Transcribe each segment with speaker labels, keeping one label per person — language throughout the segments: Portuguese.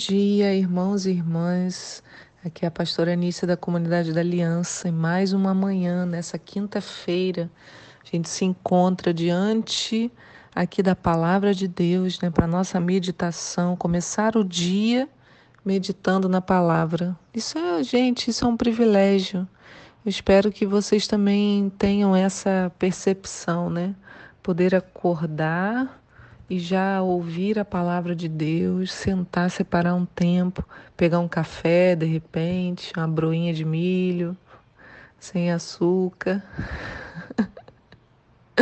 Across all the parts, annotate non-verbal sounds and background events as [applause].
Speaker 1: dia, irmãos e irmãs. Aqui é a pastora Anícia da Comunidade da Aliança. E mais uma manhã, nessa quinta-feira, a gente se encontra diante aqui da palavra de Deus, né, para nossa meditação, começar o dia meditando na palavra. Isso é, gente, isso é um privilégio. Eu espero que vocês também tenham essa percepção, né? Poder acordar e já ouvir a palavra de Deus, sentar, separar um tempo, pegar um café de repente, uma broinha de milho, sem açúcar. [laughs]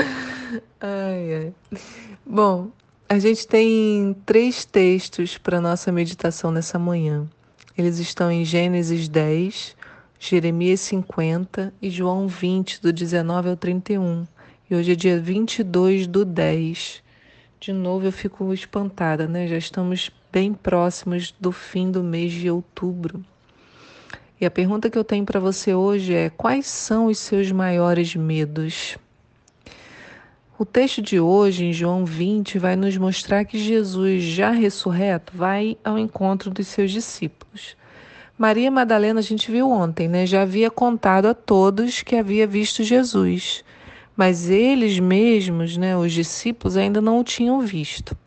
Speaker 1: ai, ai. Bom, a gente tem três textos para nossa meditação nessa manhã. Eles estão em Gênesis 10, Jeremias 50 e João 20, do 19 ao 31. E hoje é dia 22 do 10. De novo eu fico espantada, né? Já estamos bem próximos do fim do mês de outubro. E a pergunta que eu tenho para você hoje é: quais são os seus maiores medos? O texto de hoje, em João 20, vai nos mostrar que Jesus, já ressurreto, vai ao encontro dos seus discípulos. Maria Madalena, a gente viu ontem, né? Já havia contado a todos que havia visto Jesus mas eles mesmos, né, os discípulos, ainda não o tinham visto.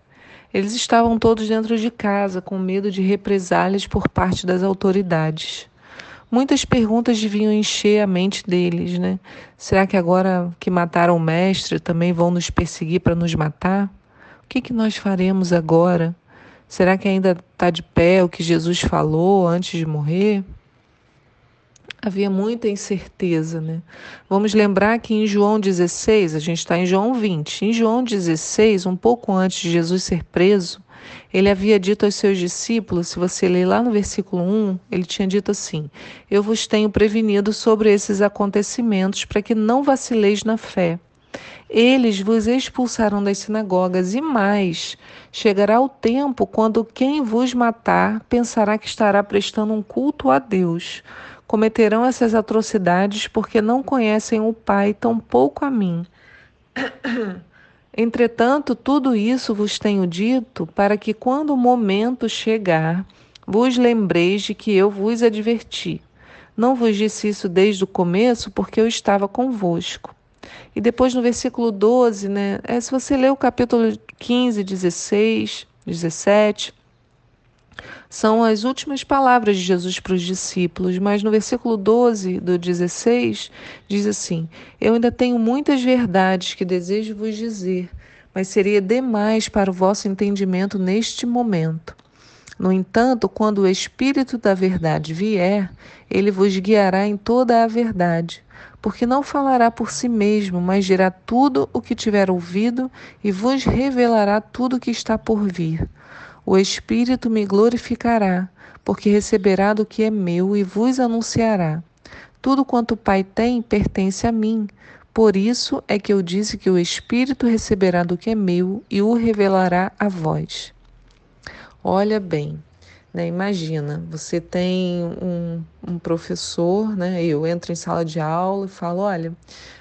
Speaker 1: Eles estavam todos dentro de casa, com medo de represálias por parte das autoridades. Muitas perguntas deviam encher a mente deles, né? Será que agora que mataram o mestre também vão nos perseguir para nos matar? O que, que nós faremos agora? Será que ainda está de pé o que Jesus falou antes de morrer? Havia muita incerteza, né? Vamos lembrar que em João 16, a gente está em João 20, em João 16, um pouco antes de Jesus ser preso, ele havia dito aos seus discípulos, se você ler lá no versículo 1, ele tinha dito assim: Eu vos tenho prevenido sobre esses acontecimentos para que não vacileis na fé. Eles vos expulsarão das sinagogas, e mais, chegará o tempo quando quem vos matar pensará que estará prestando um culto a Deus cometerão essas atrocidades porque não conhecem o Pai, tampouco a mim. [clears throat] Entretanto, tudo isso vos tenho dito para que, quando o momento chegar, vos lembreis de que eu vos adverti. Não vos disse isso desde o começo, porque eu estava convosco. E depois no versículo 12, né? É, se você ler o capítulo 15, 16, 17, são as últimas palavras de Jesus para os discípulos, mas no versículo 12 do 16 diz assim: Eu ainda tenho muitas verdades que desejo vos dizer, mas seria demais para o vosso entendimento neste momento. No entanto, quando o Espírito da Verdade vier, ele vos guiará em toda a verdade, porque não falará por si mesmo, mas dirá tudo o que tiver ouvido e vos revelará tudo o que está por vir. O Espírito me glorificará, porque receberá do que é meu e vos anunciará. Tudo quanto o Pai tem pertence a mim. Por isso é que eu disse que o Espírito receberá do que é meu e o revelará a vós. Olha bem, né? Imagina, você tem um, um, professor, né? Eu entro em sala de aula e falo: olha,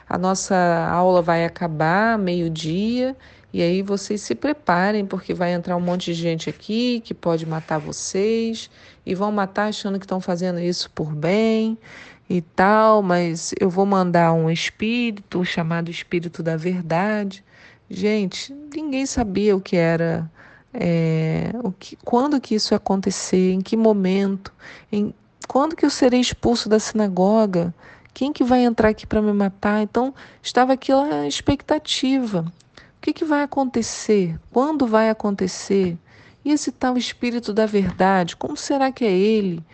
Speaker 1: a nossa aula vai acabar meio-dia e aí vocês se preparem, porque vai entrar um monte de gente aqui que pode matar vocês e vão matar achando que estão fazendo isso por bem e tal, mas eu vou mandar um espírito chamado Espírito da Verdade. Gente, ninguém sabia o que era, é, o que, quando que isso ia acontecer, em que momento, em quando que eu serei expulso da sinagoga, quem que vai entrar aqui para me matar? Então estava aquela expectativa. O que, que vai acontecer? Quando vai acontecer? E esse tal Espírito da Verdade, como será que é ele?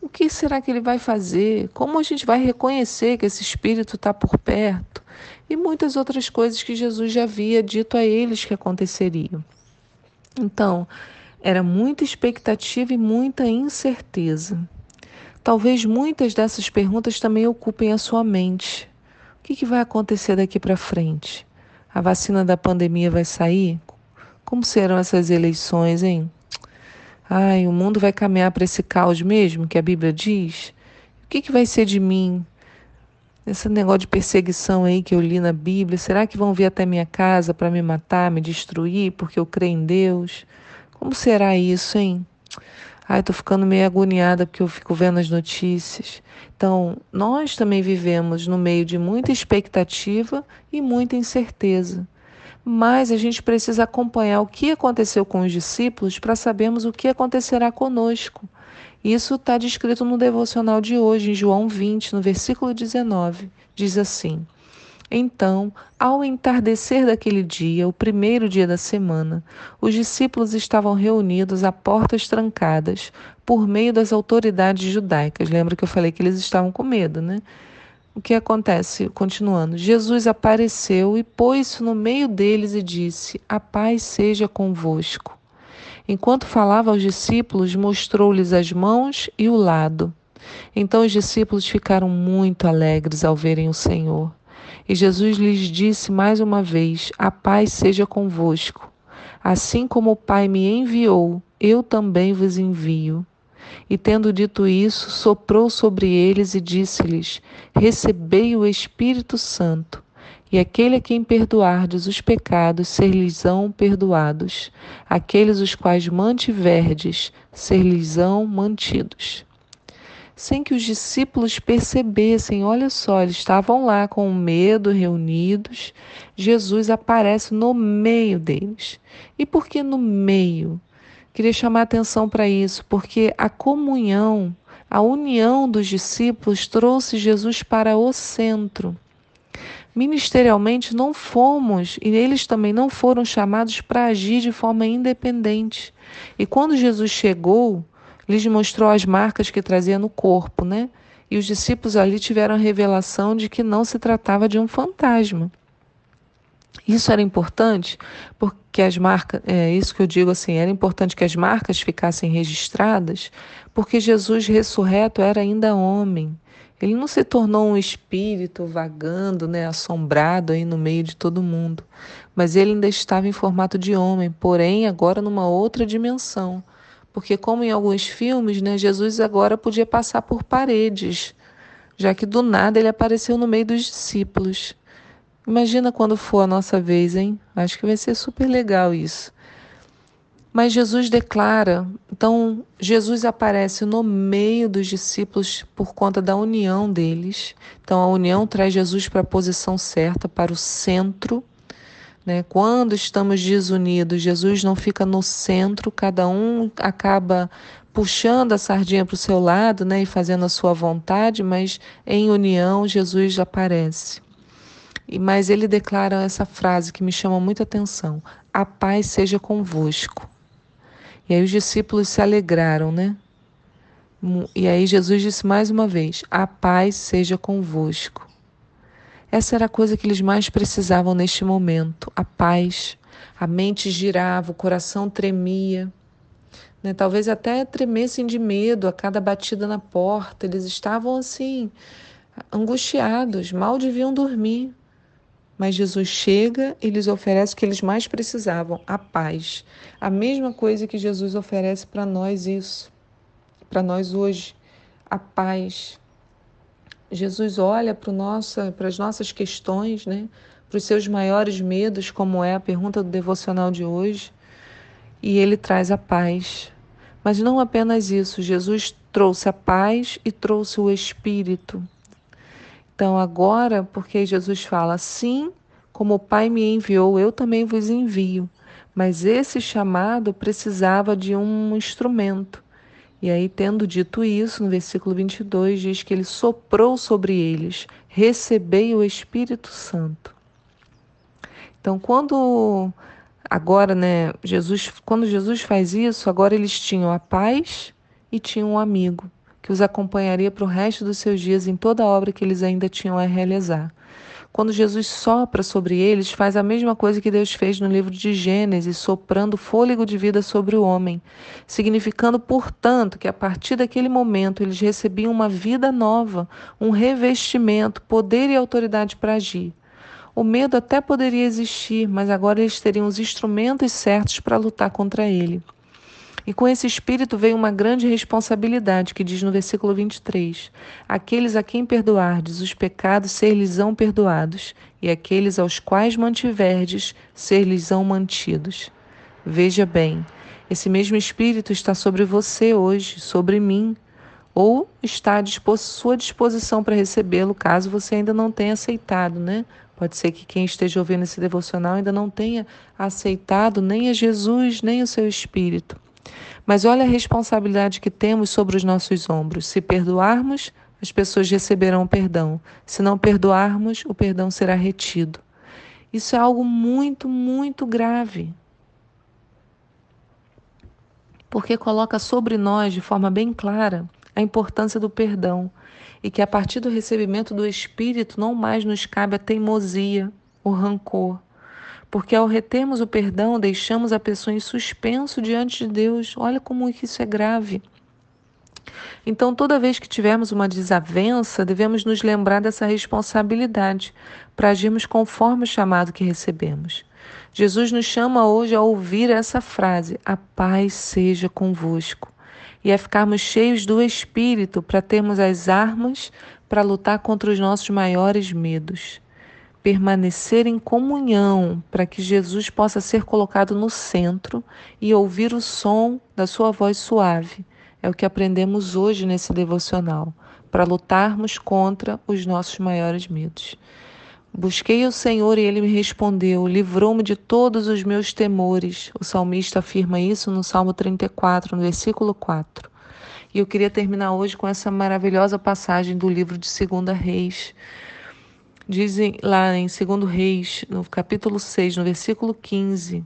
Speaker 1: O que será que ele vai fazer? Como a gente vai reconhecer que esse Espírito está por perto? E muitas outras coisas que Jesus já havia dito a eles que aconteceriam. Então, era muita expectativa e muita incerteza. Talvez muitas dessas perguntas também ocupem a sua mente. O que, que vai acontecer daqui para frente? A vacina da pandemia vai sair? Como serão essas eleições, hein? Ai, o mundo vai caminhar para esse caos mesmo que a Bíblia diz? O que, que vai ser de mim? Esse negócio de perseguição aí que eu li na Bíblia, será que vão vir até minha casa para me matar, me destruir, porque eu creio em Deus? Como será isso, hein? Ai, tô ficando meio agoniada porque eu fico vendo as notícias. Então, nós também vivemos no meio de muita expectativa e muita incerteza. Mas a gente precisa acompanhar o que aconteceu com os discípulos para sabermos o que acontecerá conosco. Isso está descrito no devocional de hoje, em João 20, no versículo 19. Diz assim: Então, ao entardecer daquele dia, o primeiro dia da semana, os discípulos estavam reunidos a portas trancadas por meio das autoridades judaicas. Lembra que eu falei que eles estavam com medo, né? O que acontece? Continuando, Jesus apareceu e pôs-se no meio deles e disse: A paz seja convosco. Enquanto falava aos discípulos, mostrou-lhes as mãos e o lado. Então os discípulos ficaram muito alegres ao verem o Senhor. E Jesus lhes disse mais uma vez: A paz seja convosco. Assim como o Pai me enviou, eu também vos envio. E tendo dito isso, soprou sobre eles e disse-lhes: Recebei o Espírito Santo. E aquele a quem perdoardes os pecados, ser-lhes-ão perdoados. Aqueles os quais mantiverdes, ser-lhes-ão mantidos. Sem que os discípulos percebessem, olha só, eles estavam lá com medo, reunidos. Jesus aparece no meio deles. E por que no meio? Queria chamar atenção para isso, porque a comunhão, a união dos discípulos trouxe Jesus para o centro ministerialmente não fomos e eles também não foram chamados para agir de forma independente. E quando Jesus chegou, lhes mostrou as marcas que trazia no corpo, né? E os discípulos ali tiveram a revelação de que não se tratava de um fantasma. Isso era importante porque as marcas, é isso que eu digo assim, era importante que as marcas ficassem registradas, porque Jesus ressurreto era ainda homem. Ele não se tornou um espírito vagando, né, assombrado aí no meio de todo mundo, mas ele ainda estava em formato de homem, porém agora numa outra dimensão. Porque como em alguns filmes, né, Jesus agora podia passar por paredes, já que do nada ele apareceu no meio dos discípulos. Imagina quando for a nossa vez, hein? Acho que vai ser super legal isso. Mas Jesus declara, então Jesus aparece no meio dos discípulos por conta da união deles. Então a união traz Jesus para a posição certa, para o centro. Né? Quando estamos desunidos, Jesus não fica no centro, cada um acaba puxando a sardinha para o seu lado né? e fazendo a sua vontade, mas em união Jesus aparece. Mas ele declara essa frase que me chama muita atenção: A paz seja convosco. E aí os discípulos se alegraram, né? E aí Jesus disse mais uma vez: A paz seja convosco. Essa era a coisa que eles mais precisavam neste momento: a paz. A mente girava, o coração tremia. Né? Talvez até tremessem de medo a cada batida na porta. Eles estavam assim, angustiados, mal deviam dormir. Mas Jesus chega e lhes oferece o que eles mais precisavam, a paz. A mesma coisa que Jesus oferece para nós isso, para nós hoje, a paz. Jesus olha para, nossa, as nossas questões, né? para os seus maiores medos, como é a pergunta do devocional de hoje, e ele traz a paz. Mas não apenas isso, Jesus trouxe a paz e trouxe o Espírito. Então, agora, porque Jesus fala assim, como o Pai me enviou, eu também vos envio. Mas esse chamado precisava de um instrumento. E aí, tendo dito isso, no versículo 22 diz que ele soprou sobre eles: recebei o Espírito Santo. Então, quando agora, né, Jesus, quando Jesus faz isso, agora eles tinham a paz e tinham um amigo que os acompanharia para o resto dos seus dias em toda a obra que eles ainda tinham a realizar. Quando Jesus sopra sobre eles, faz a mesma coisa que Deus fez no livro de Gênesis, soprando fôlego de vida sobre o homem, significando, portanto, que a partir daquele momento eles recebiam uma vida nova, um revestimento, poder e autoridade para agir. O medo até poderia existir, mas agora eles teriam os instrumentos certos para lutar contra ele. E com esse espírito veio uma grande responsabilidade, que diz no versículo 23: Aqueles a quem perdoardes os pecados, ser-lhes-ão perdoados, e aqueles aos quais mantiverdes, ser-lhes-ão mantidos. Veja bem, Esse mesmo Espírito está sobre você hoje, sobre mim, ou está à sua disposição para recebê-lo, caso você ainda não tenha aceitado, né? Pode ser que quem esteja ouvindo esse devocional ainda não tenha aceitado nem a Jesus, nem o seu Espírito. Mas olha a responsabilidade que temos sobre os nossos ombros. Se perdoarmos, as pessoas receberão perdão. Se não perdoarmos, o perdão será retido. Isso é algo muito, muito grave. Porque coloca sobre nós, de forma bem clara, a importância do perdão e que a partir do recebimento do Espírito não mais nos cabe a teimosia, o rancor. Porque ao retermos o perdão, deixamos a pessoa em suspenso diante de Deus. Olha como isso é grave. Então, toda vez que tivermos uma desavença, devemos nos lembrar dessa responsabilidade para agirmos conforme o chamado que recebemos. Jesus nos chama hoje a ouvir essa frase: A paz seja convosco e a ficarmos cheios do Espírito para termos as armas para lutar contra os nossos maiores medos. Permanecer em comunhão para que Jesus possa ser colocado no centro e ouvir o som da sua voz suave. É o que aprendemos hoje nesse devocional, para lutarmos contra os nossos maiores medos. Busquei o Senhor e ele me respondeu, livrou-me de todos os meus temores. O salmista afirma isso no Salmo 34, no versículo 4. E eu queria terminar hoje com essa maravilhosa passagem do livro de 2 Reis. Dizem lá em 2 Reis, no capítulo 6, no versículo 15: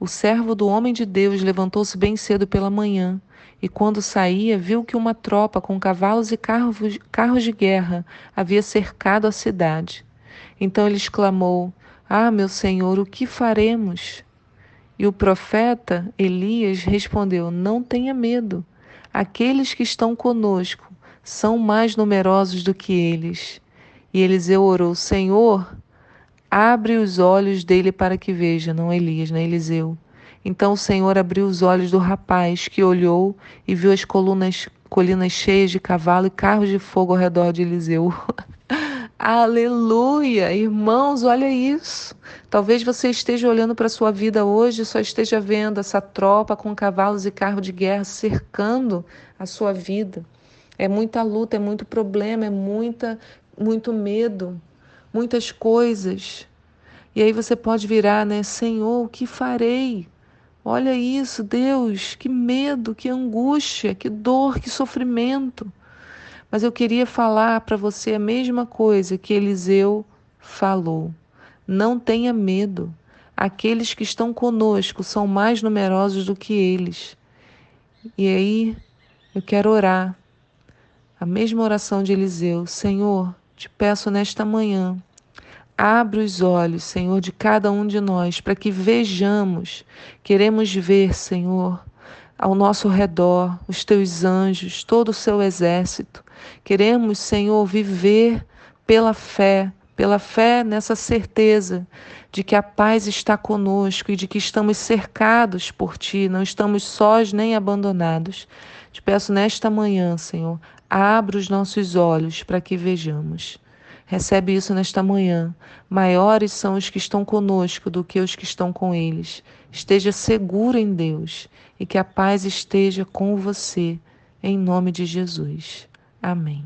Speaker 1: O servo do homem de Deus levantou-se bem cedo pela manhã e, quando saía, viu que uma tropa com cavalos e carros, carros de guerra havia cercado a cidade. Então ele exclamou: Ah, meu senhor, o que faremos? E o profeta Elias respondeu: Não tenha medo. Aqueles que estão conosco são mais numerosos do que eles. E Eliseu orou: Senhor, abre os olhos dele para que veja, não Elias, nem Eliseu. Então o Senhor abriu os olhos do rapaz, que olhou e viu as colunas, colinas cheias de cavalo e carros de fogo ao redor de Eliseu. [laughs] Aleluia! Irmãos, olha isso. Talvez você esteja olhando para a sua vida hoje e só esteja vendo essa tropa com cavalos e carro de guerra cercando a sua vida. É muita luta, é muito problema, é muita, muito medo, muitas coisas. E aí você pode virar, né? Senhor, o que farei? Olha isso, Deus, que medo, que angústia, que dor, que sofrimento. Mas eu queria falar para você a mesma coisa que Eliseu falou. Não tenha medo. Aqueles que estão conosco são mais numerosos do que eles. E aí eu quero orar. A mesma oração de Eliseu. Senhor, te peço nesta manhã, abre os olhos, Senhor, de cada um de nós, para que vejamos. Queremos ver, Senhor, ao nosso redor, os teus anjos, todo o seu exército. Queremos, Senhor, viver pela fé, pela fé nessa certeza de que a paz está conosco e de que estamos cercados por Ti, não estamos sós nem abandonados. Te peço nesta manhã, Senhor, abra os nossos olhos para que vejamos. Recebe isso nesta manhã. Maiores são os que estão conosco do que os que estão com eles. Esteja seguro em Deus e que a paz esteja com você, em nome de Jesus. Amém.